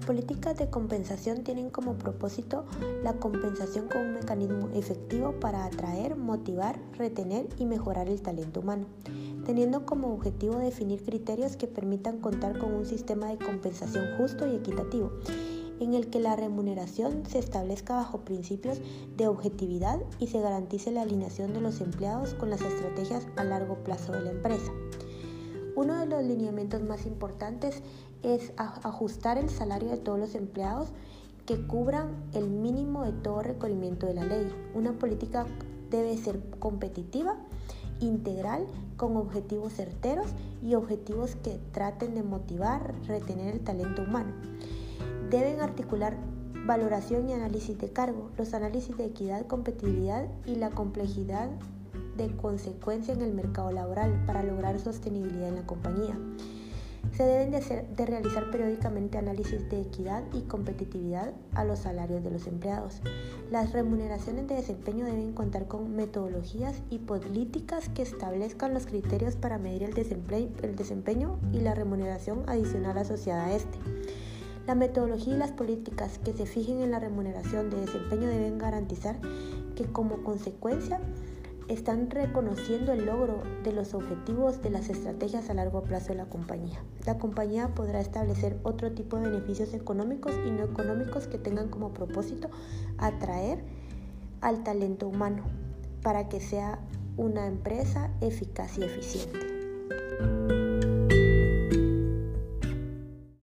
políticas de compensación tienen como propósito la compensación como un mecanismo efectivo para atraer, motivar, retener y mejorar el talento humano, teniendo como objetivo definir criterios que permitan contar con un sistema de compensación justo y equitativo en el que la remuneración se establezca bajo principios de objetividad y se garantice la alineación de los empleados con las estrategias a largo plazo de la empresa. Uno de los lineamientos más importantes es ajustar el salario de todos los empleados que cubran el mínimo de todo requerimiento de la ley. Una política debe ser competitiva, integral, con objetivos certeros y objetivos que traten de motivar, retener el talento humano. Deben articular valoración y análisis de cargo, los análisis de equidad, competitividad y la complejidad de consecuencia en el mercado laboral para lograr sostenibilidad en la compañía. Se deben de, realizar periódicamente análisis de equidad y competitividad a los salarios de los empleados. Las remuneraciones de desempeño deben contar con metodologías y políticas que establezcan los criterios para medir el desempeño, el desempeño y la remuneración adicional asociada a este. La metodología y las políticas que se fijen en la remuneración de desempeño deben garantizar que como consecuencia están reconociendo el logro de los objetivos de las estrategias a largo plazo de la compañía. La compañía podrá establecer otro tipo de beneficios económicos y no económicos que tengan como propósito atraer al talento humano para que sea una empresa eficaz y eficiente.